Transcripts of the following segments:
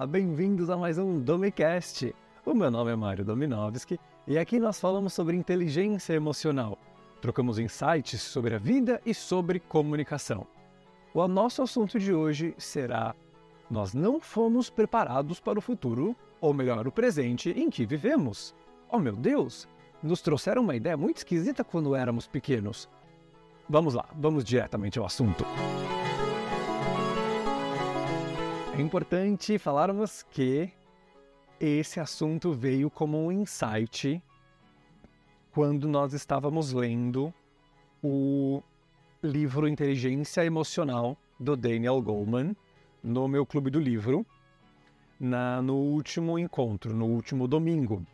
Olá, bem-vindos a mais um Domicast. O meu nome é Mário Dominovski e aqui nós falamos sobre inteligência emocional. Trocamos insights sobre a vida e sobre comunicação. O nosso assunto de hoje será: Nós não fomos preparados para o futuro, ou melhor, o presente em que vivemos. Oh meu Deus! Nos trouxeram uma ideia muito esquisita quando éramos pequenos. Vamos lá, vamos diretamente ao assunto. É importante falarmos que esse assunto veio como um insight quando nós estávamos lendo o livro Inteligência Emocional do Daniel Goleman no meu clube do livro na, no último encontro, no último domingo.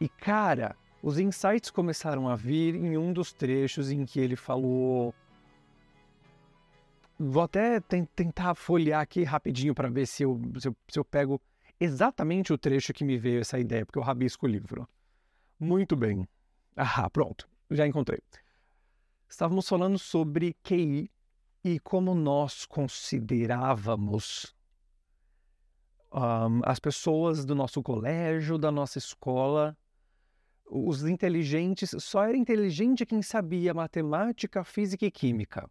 E cara, os insights começaram a vir em um dos trechos em que ele falou Vou até tentar folhear aqui rapidinho para ver se eu, se eu, se, eu, pego exatamente o trecho que me veio essa ideia, porque eu rabisco o livro. Muito bem. Ah, pronto. Já encontrei. Estávamos falando sobre QI e como nós considerávamos um, as pessoas do nosso colégio, da nossa escola, os inteligentes, só era inteligente quem sabia matemática, física e química.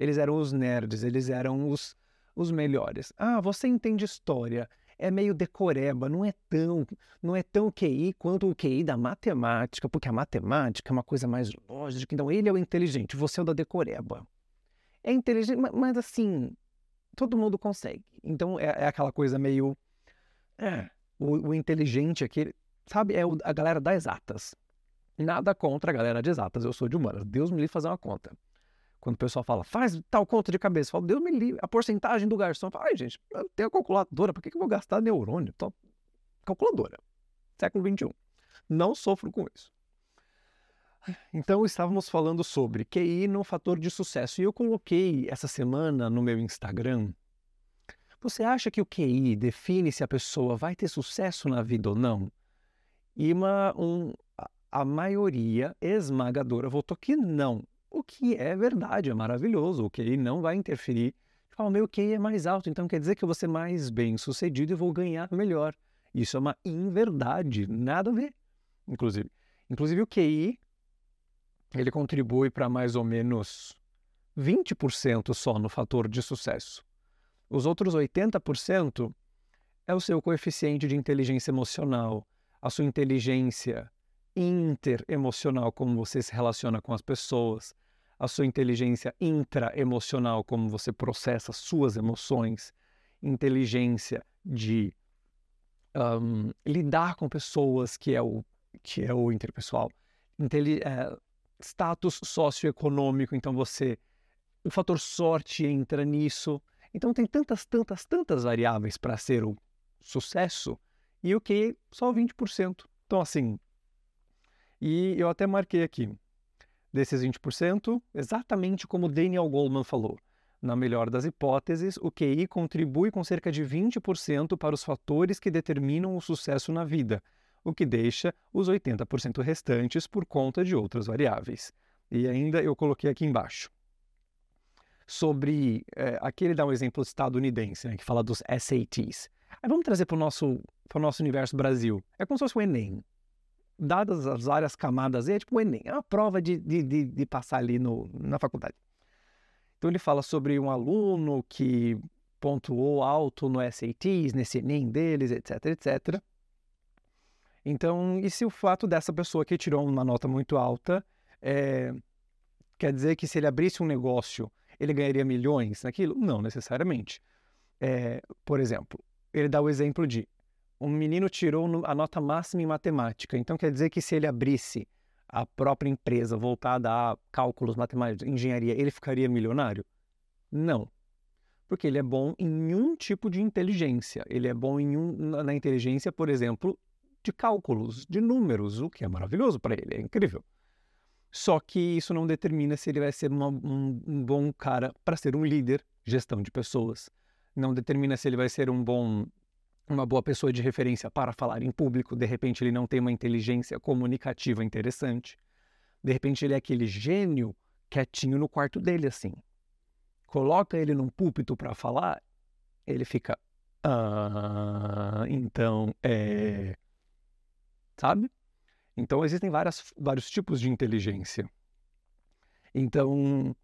Eles eram os nerds, eles eram os, os melhores. Ah, você entende história, é meio decoreba, não é tão, não é tão QI quanto o QI da matemática, porque a matemática é uma coisa mais lógica. Então ele é o inteligente, você é o da decoreba. É inteligente, mas, assim, todo mundo consegue. Então é, é aquela coisa meio é, o, o inteligente aqui, sabe, é o, a galera das exatas. Nada contra a galera de exatas, eu sou de humanas. Deus me livre fazer uma conta. Quando o pessoal fala, faz tal conta de cabeça, eu falo, Deus me livre, a porcentagem do garçom. Fala, ai, gente, eu tenho a calculadora, por que, que eu vou gastar neurônio? Tô... Calculadora. Século XXI. Não sofro com isso. Então, estávamos falando sobre QI no fator de sucesso. E eu coloquei essa semana no meu Instagram. Você acha que o QI define se a pessoa vai ter sucesso na vida ou não? E uma, um, a maioria esmagadora votou que não. O que é verdade, é maravilhoso. O QI não vai interferir. Fala, meu QI é mais alto, então quer dizer que eu vou ser mais bem sucedido e vou ganhar melhor. Isso é uma inverdade, nada a ver, inclusive. Inclusive o QI, ele contribui para mais ou menos 20% só no fator de sucesso. Os outros 80% é o seu coeficiente de inteligência emocional, a sua inteligência interemocional, como você se relaciona com as pessoas, a sua inteligência intraemocional, como você processa suas emoções, inteligência de um, lidar com pessoas, que é o, que é o interpessoal, é, status socioeconômico, então você. O fator sorte entra nisso. Então tem tantas, tantas, tantas variáveis para ser o sucesso e o que só 20%. Então, assim. E eu até marquei aqui desses 20%, exatamente como Daniel Goleman falou. Na melhor das hipóteses, o QI contribui com cerca de 20% para os fatores que determinam o sucesso na vida, o que deixa os 80% restantes por conta de outras variáveis. E ainda eu coloquei aqui embaixo. Sobre. É, aqui ele dá um exemplo estadunidense, né, que fala dos SATs. Aí vamos trazer para o nosso, nosso universo Brasil. É como se fosse o Enem dadas as várias camadas, é tipo o Enem, é uma prova de, de, de, de passar ali no, na faculdade. Então ele fala sobre um aluno que pontuou alto no SATs, nesse Enem deles, etc, etc. Então, e se o fato dessa pessoa que tirou uma nota muito alta é, quer dizer que se ele abrisse um negócio, ele ganharia milhões naquilo? Não necessariamente. É, por exemplo, ele dá o exemplo de um menino tirou a nota máxima em matemática. Então quer dizer que se ele abrisse a própria empresa voltada a cálculos matemáticos, engenharia, ele ficaria milionário? Não. Porque ele é bom em um tipo de inteligência. Ele é bom em um, na inteligência, por exemplo, de cálculos, de números, o que é maravilhoso para ele, é incrível. Só que isso não determina se ele vai ser uma, um, um bom cara para ser um líder, gestão de pessoas. Não determina se ele vai ser um bom uma boa pessoa de referência para falar em público, de repente ele não tem uma inteligência comunicativa interessante. De repente ele é aquele gênio quietinho no quarto dele assim. Coloca ele num púlpito para falar, ele fica Ah, então é. Sabe? Então existem várias, vários tipos de inteligência. Então,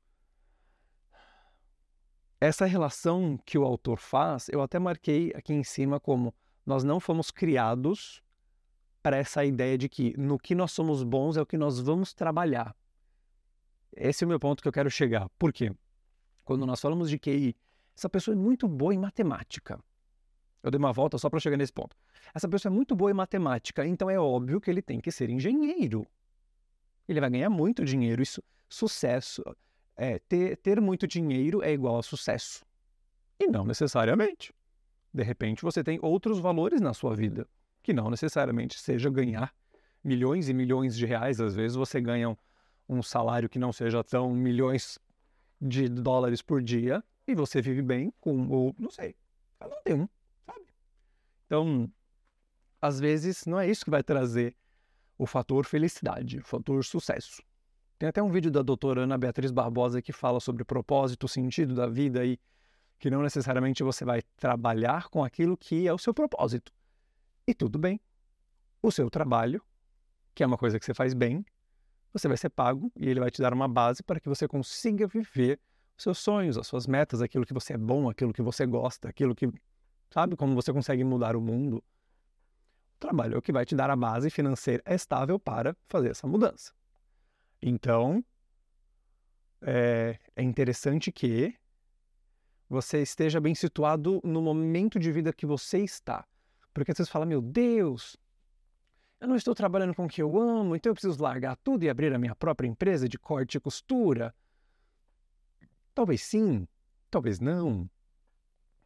essa relação que o autor faz, eu até marquei aqui em cima como nós não fomos criados para essa ideia de que no que nós somos bons é o que nós vamos trabalhar. Esse é o meu ponto que eu quero chegar. Por quê? Quando nós falamos de QI, essa pessoa é muito boa em matemática. Eu dei uma volta só para chegar nesse ponto. Essa pessoa é muito boa em matemática, então é óbvio que ele tem que ser engenheiro. Ele vai ganhar muito dinheiro. Isso, sucesso, é, ter, ter muito dinheiro é igual a sucesso. E não necessariamente. De repente você tem outros valores na sua vida, que não necessariamente seja ganhar milhões e milhões de reais. Às vezes você ganha um, salário que não seja tão milhões de dólares por dia e você vive bem com, ou não sei, cada um tem um, sabe? Então, às vezes não é isso que vai trazer o fator felicidade, o fator sucesso. Tem até um vídeo da doutora Ana Beatriz Barbosa que fala sobre o propósito, o sentido da vida e que não necessariamente você vai trabalhar com aquilo que é o seu propósito. E tudo bem. O seu trabalho, que é uma coisa que você faz bem, você vai ser pago e ele vai te dar uma base para que você consiga viver os seus sonhos, as suas metas, aquilo que você é bom, aquilo que você gosta, aquilo que. Sabe como você consegue mudar o mundo? O trabalho é o que vai te dar a base financeira estável para fazer essa mudança. Então, é, é interessante que você esteja bem situado no momento de vida que você está. Porque às vezes fala, meu Deus, eu não estou trabalhando com o que eu amo, então eu preciso largar tudo e abrir a minha própria empresa de corte e costura. Talvez sim, talvez não.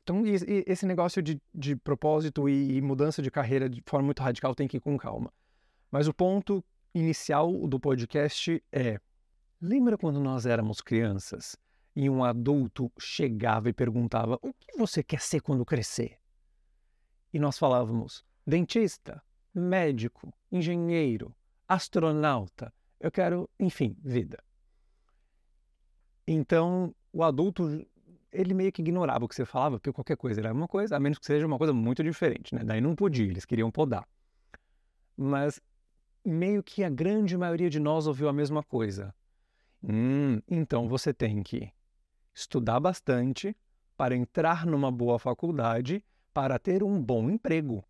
Então, esse negócio de, de propósito e mudança de carreira de forma muito radical tem que ir com calma. Mas o ponto inicial do podcast é: lembra quando nós éramos crianças e um adulto chegava e perguntava: O que você quer ser quando crescer? E nós falávamos: dentista, médico, engenheiro, astronauta, eu quero, enfim, vida. Então, o adulto, ele meio que ignorava o que você falava, porque qualquer coisa era uma coisa, a menos que seja uma coisa muito diferente, né? Daí não podia, eles queriam podar. Mas meio que a grande maioria de nós ouviu a mesma coisa. Hum, então você tem que estudar bastante para entrar numa boa faculdade para ter um bom emprego.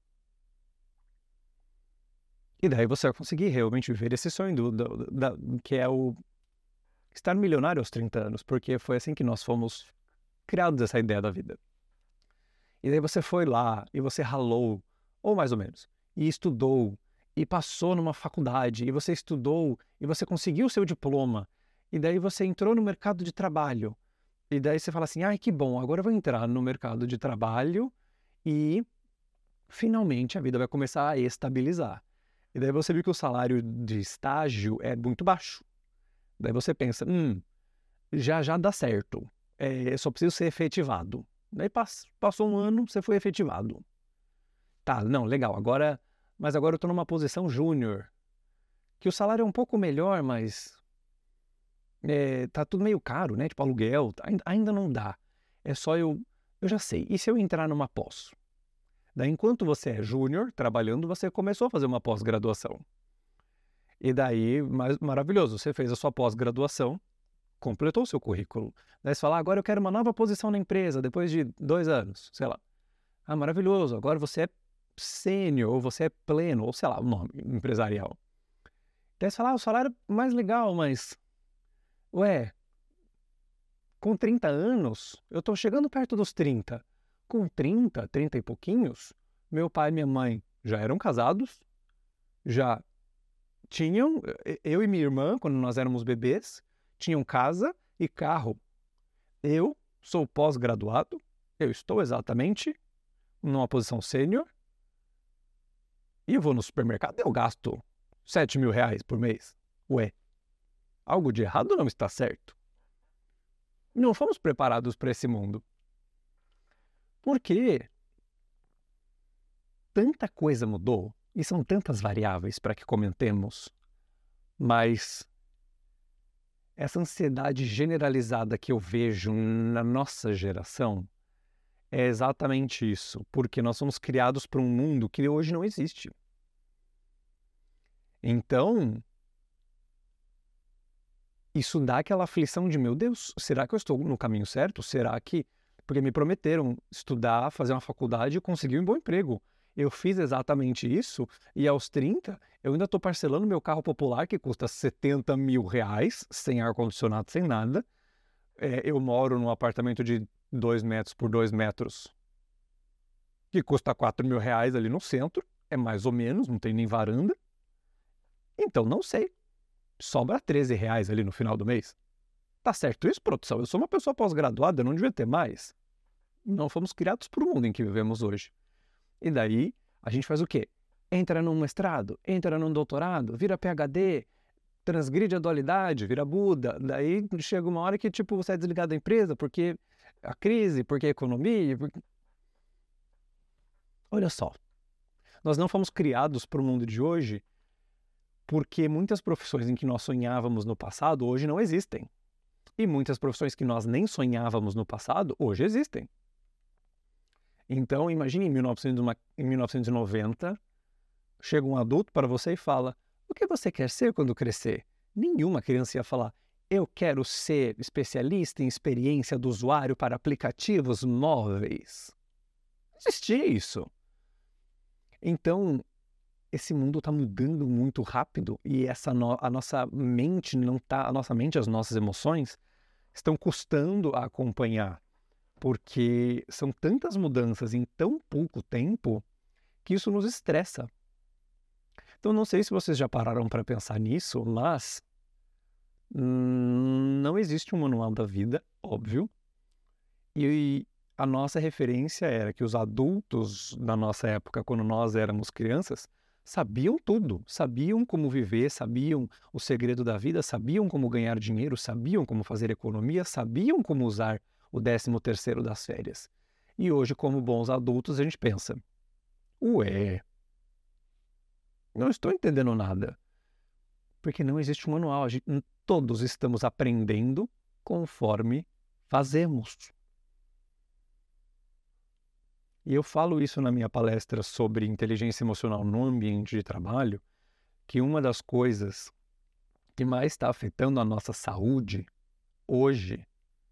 E daí você vai conseguir realmente viver esse sonho do, do, que é o estar milionário aos 30 anos, porque foi assim que nós fomos criados essa ideia da vida. E daí você foi lá e você ralou, ou mais ou menos, e estudou e passou numa faculdade, e você estudou, e você conseguiu o seu diploma, e daí você entrou no mercado de trabalho. E daí você fala assim: ai, que bom, agora eu vou entrar no mercado de trabalho e finalmente a vida vai começar a estabilizar. E daí você viu que o salário de estágio é muito baixo. Daí você pensa: hum, já já dá certo, é, só preciso ser efetivado. Daí passou um ano, você foi efetivado. Tá, não, legal, agora mas agora eu estou numa posição júnior, que o salário é um pouco melhor, mas é, tá tudo meio caro, né? Tipo aluguel, ainda, ainda não dá. É só eu, eu já sei. E se eu entrar numa pós? Daí, enquanto você é júnior trabalhando, você começou a fazer uma pós-graduação. E daí, mais, maravilhoso, você fez a sua pós-graduação, completou o seu currículo. Daí você fala, ah, agora eu quero uma nova posição na empresa, depois de dois anos, sei lá. Ah, maravilhoso, agora você é sênior, ou você é pleno, ou sei lá, o nome empresarial. Daí você fala, ah, o salário é mais legal, mas. Ué, com 30 anos, eu tô chegando perto dos 30. Com 30, 30 e pouquinhos, meu pai e minha mãe já eram casados, já tinham, eu e minha irmã, quando nós éramos bebês, tinham casa e carro. Eu sou pós-graduado, eu estou exatamente numa posição sênior, e eu vou no supermercado eu gasto 7 mil reais por mês. Ué, algo de errado não está certo. Não fomos preparados para esse mundo. Por quê? Tanta coisa mudou e são tantas variáveis para que comentemos, mas essa ansiedade generalizada que eu vejo na nossa geração é exatamente isso, porque nós somos criados para um mundo que hoje não existe. Então, isso dá aquela aflição de, meu Deus, será que eu estou no caminho certo? Será que. Porque me prometeram estudar, fazer uma faculdade e conseguir um bom emprego. Eu fiz exatamente isso e aos 30 eu ainda estou parcelando meu carro popular que custa 70 mil reais, sem ar-condicionado, sem nada. É, eu moro num apartamento de 2 metros por 2 metros que custa 4 mil reais ali no centro. É mais ou menos, não tem nem varanda. Então não sei. Sobra 13 reais ali no final do mês. Tá certo isso, produção? Eu sou uma pessoa pós-graduada, eu não devia ter mais. Não fomos criados para o mundo em que vivemos hoje. E daí, a gente faz o quê? Entra num mestrado, entra num doutorado, vira PhD, transgride a dualidade, vira Buda. Daí chega uma hora que, tipo, você é desligado da empresa porque a crise, porque a economia. Porque... Olha só. Nós não fomos criados para o mundo de hoje porque muitas profissões em que nós sonhávamos no passado hoje não existem. E muitas profissões que nós nem sonhávamos no passado hoje existem. Então, imagine em, 1990, chega um adulto para você e fala: O que você quer ser quando crescer? Nenhuma criança ia falar: Eu quero ser especialista em experiência do usuário para aplicativos móveis. Não existia isso. Então, esse mundo está mudando muito rápido e essa no a nossa mente não tá, a nossa mente, as nossas emoções estão custando a acompanhar porque são tantas mudanças em tão pouco tempo que isso nos estressa. Então, não sei se vocês já pararam para pensar nisso, mas não existe um manual da vida, óbvio, e a nossa referência era que os adultos da nossa época, quando nós éramos crianças, sabiam tudo, sabiam como viver, sabiam o segredo da vida, sabiam como ganhar dinheiro, sabiam como fazer economia, sabiam como usar o 13 terceiro das férias. E hoje, como bons adultos, a gente pensa, ué, não estou entendendo nada. Porque não existe um manual, gente, todos estamos aprendendo conforme fazemos. E eu falo isso na minha palestra sobre inteligência emocional no ambiente de trabalho, que uma das coisas que mais está afetando a nossa saúde hoje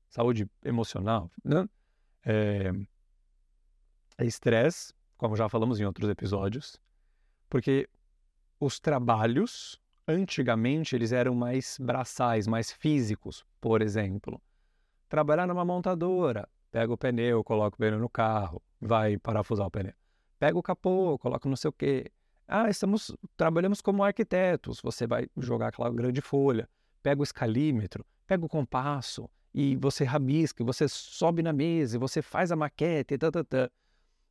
saúde emocional, né? É, é estresse, como já falamos em outros episódios, porque os trabalhos, antigamente, eles eram mais braçais, mais físicos, por exemplo. Trabalhar numa montadora, pega o pneu, coloca o pneu no carro, vai parafusar o pneu. Pega o capô, coloca não sei o quê. Ah, estamos, trabalhamos como arquitetos, você vai jogar aquela grande folha, pega o escalímetro, pega o compasso, e você rabisca, você sobe na mesa, você faz a maquete, e tá, tá, tá.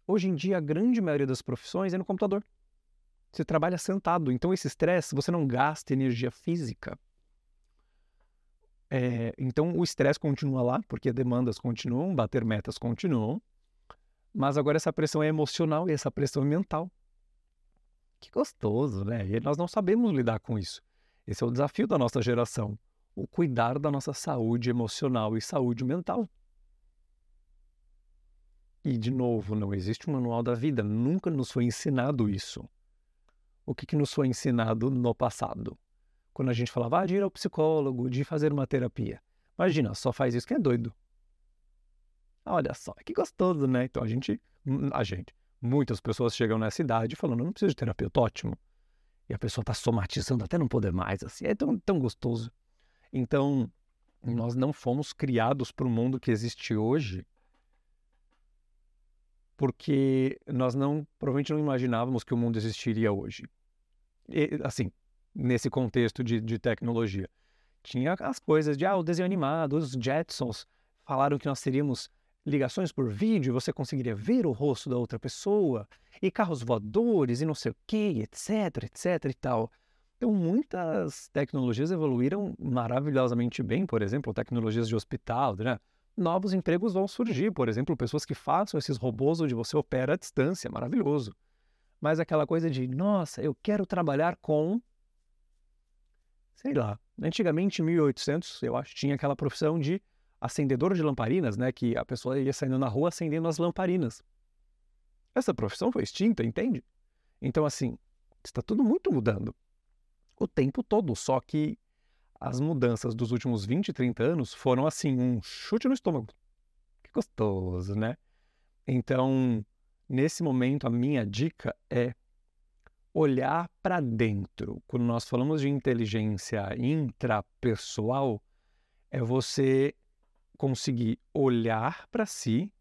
Hoje em dia, a grande maioria das profissões é no computador. Você trabalha sentado, então esse estresse, você não gasta energia física. É, então o estresse continua lá, porque demandas continuam, bater metas continuam, mas agora essa pressão é emocional e essa pressão é mental. Que gostoso, né? E nós não sabemos lidar com isso. Esse é o desafio da nossa geração o cuidar da nossa saúde emocional e saúde mental. E, de novo, não existe um manual da vida, nunca nos foi ensinado isso. O que, que nos foi ensinado no passado? Quando a gente falava ah, de ir ao psicólogo, de fazer uma terapia. Imagina, só faz isso que é doido. Olha só, que gostoso, né? Então a gente, hum, a gente, muitas pessoas chegam nessa idade falando, não preciso de terapeuta, ótimo. E a pessoa está somatizando até não poder mais, assim, é tão, tão gostoso. Então, nós não fomos criados para o mundo que existe hoje porque nós não provavelmente não imaginávamos que o mundo existiria hoje. E, assim, nesse contexto de, de, tecnologia. Tinha as coisas de, ah, o desenho animado, os Jetsons falaram que nós teríamos ligações por vídeo, você conseguiria ver o rosto da outra pessoa, e carros voadores, e não sei o que, etc, etc e tal. Então, muitas tecnologias evoluíram maravilhosamente bem, por exemplo, tecnologias de hospital, né? Novos empregos vão surgir, por exemplo, pessoas que façam esses robôs onde você opera à distância, maravilhoso. Mas aquela coisa de, nossa, eu quero trabalhar com. Sei lá. Antigamente, em 1800, eu acho, tinha aquela profissão de acendedor de lamparinas, né? Que a pessoa ia saindo na rua acendendo as lamparinas. Essa profissão foi extinta, entende? Então, assim, está tudo muito mudando. O tempo todo, só que as mudanças dos últimos 20, 30 anos foram assim, um chute no estômago. Que gostoso, né? Então, nesse momento, a minha dica é olhar para dentro. Quando nós falamos de inteligência intrapessoal, é você conseguir olhar para si,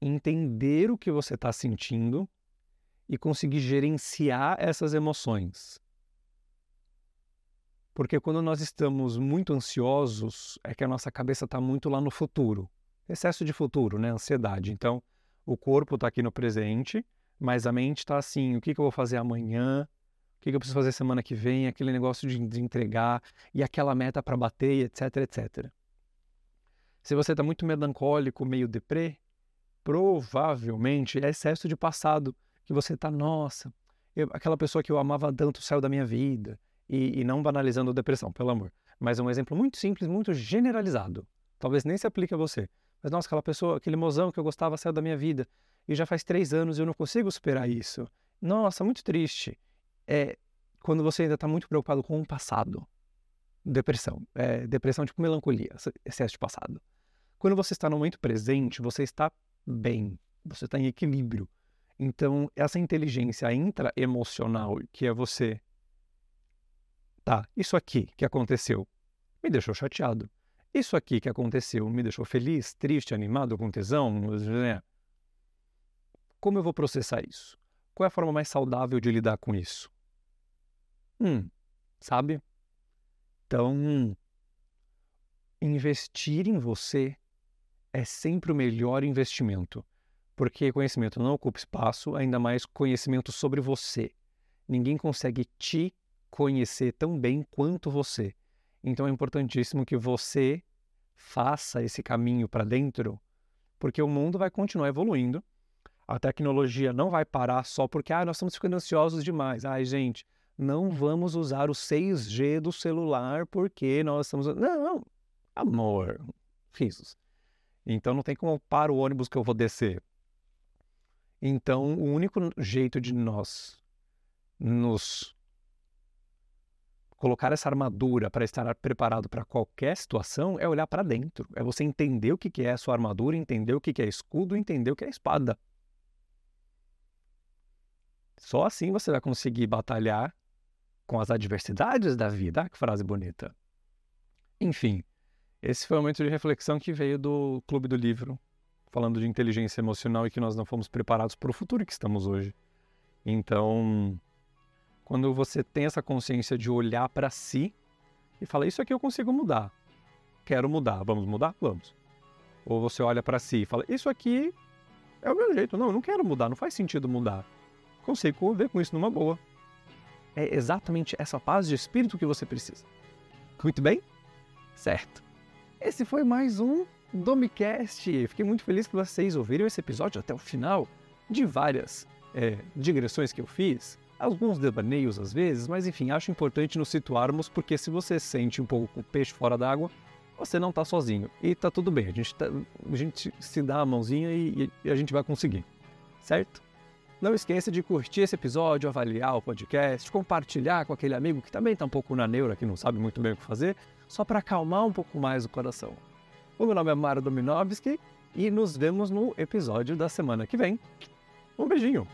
entender o que você está sentindo e conseguir gerenciar essas emoções. Porque quando nós estamos muito ansiosos, é que a nossa cabeça está muito lá no futuro. Excesso de futuro, né? Ansiedade. Então, o corpo está aqui no presente, mas a mente está assim: o que, que eu vou fazer amanhã? O que, que eu preciso fazer semana que vem? Aquele negócio de, de entregar e aquela meta para bater, etc, etc. Se você está muito melancólico, meio deprê, provavelmente é excesso de passado que você está, nossa, eu, aquela pessoa que eu amava tanto saiu da minha vida. E, e não banalizando depressão, pelo amor. Mas é um exemplo muito simples, muito generalizado. Talvez nem se aplique a você. Mas, nossa, aquela pessoa, aquele mozão que eu gostava saiu da minha vida. E já faz três anos e eu não consigo superar isso. Nossa, muito triste. É quando você ainda está muito preocupado com o passado. Depressão. É, depressão tipo melancolia, excesso de passado. Quando você está no momento presente, você está bem. Você está em equilíbrio. Então, essa inteligência intraemocional, que é você. Tá, isso aqui que aconteceu me deixou chateado. Isso aqui que aconteceu me deixou feliz, triste, animado, com tesão. Né? Como eu vou processar isso? Qual é a forma mais saudável de lidar com isso? Hum, sabe? Então, investir em você é sempre o melhor investimento. Porque conhecimento não ocupa espaço, ainda mais conhecimento sobre você. Ninguém consegue te conhecer tão bem quanto você. Então é importantíssimo que você faça esse caminho para dentro, porque o mundo vai continuar evoluindo. A tecnologia não vai parar só porque ah, nós estamos ficando ansiosos demais. Ai, gente, não vamos usar o 6G do celular porque nós estamos. Não, não. amor, risos. Então não tem como parar o ônibus que eu vou descer. Então, o único jeito de nós nos colocar essa armadura para estar preparado para qualquer situação é olhar para dentro. É você entender o que é a sua armadura, entender o que é escudo, entender o que é espada. Só assim você vai conseguir batalhar com as adversidades da vida. Ah, que frase bonita. Enfim, esse foi o momento de reflexão que veio do Clube do Livro, falando de inteligência emocional e que nós não fomos preparados para o futuro que estamos hoje. Então, quando você tem essa consciência de olhar para si e falar: Isso aqui eu consigo mudar. Quero mudar. Vamos mudar? Vamos. Ou você olha para si e fala: Isso aqui é o meu jeito. Não, eu não quero mudar. Não faz sentido mudar. Consigo conviver com isso numa boa. É exatamente essa paz de espírito que você precisa. Muito bem? Certo. Esse foi mais um Domicast. Fiquei muito feliz que vocês ouviram esse episódio até o final, de várias é, digressões que eu fiz, alguns devaneios às vezes, mas enfim, acho importante nos situarmos, porque se você sente um pouco o peixe fora d'água, você não está sozinho. E tá tudo bem, a gente, tá, a gente se dá a mãozinha e, e a gente vai conseguir, certo? Não esqueça de curtir esse episódio, avaliar o podcast, compartilhar com aquele amigo que também está um pouco na neura, que não sabe muito bem o que fazer, só para acalmar um pouco mais o coração. O meu nome é Mário Dominovski e nos vemos no episódio da semana que vem. Um beijinho!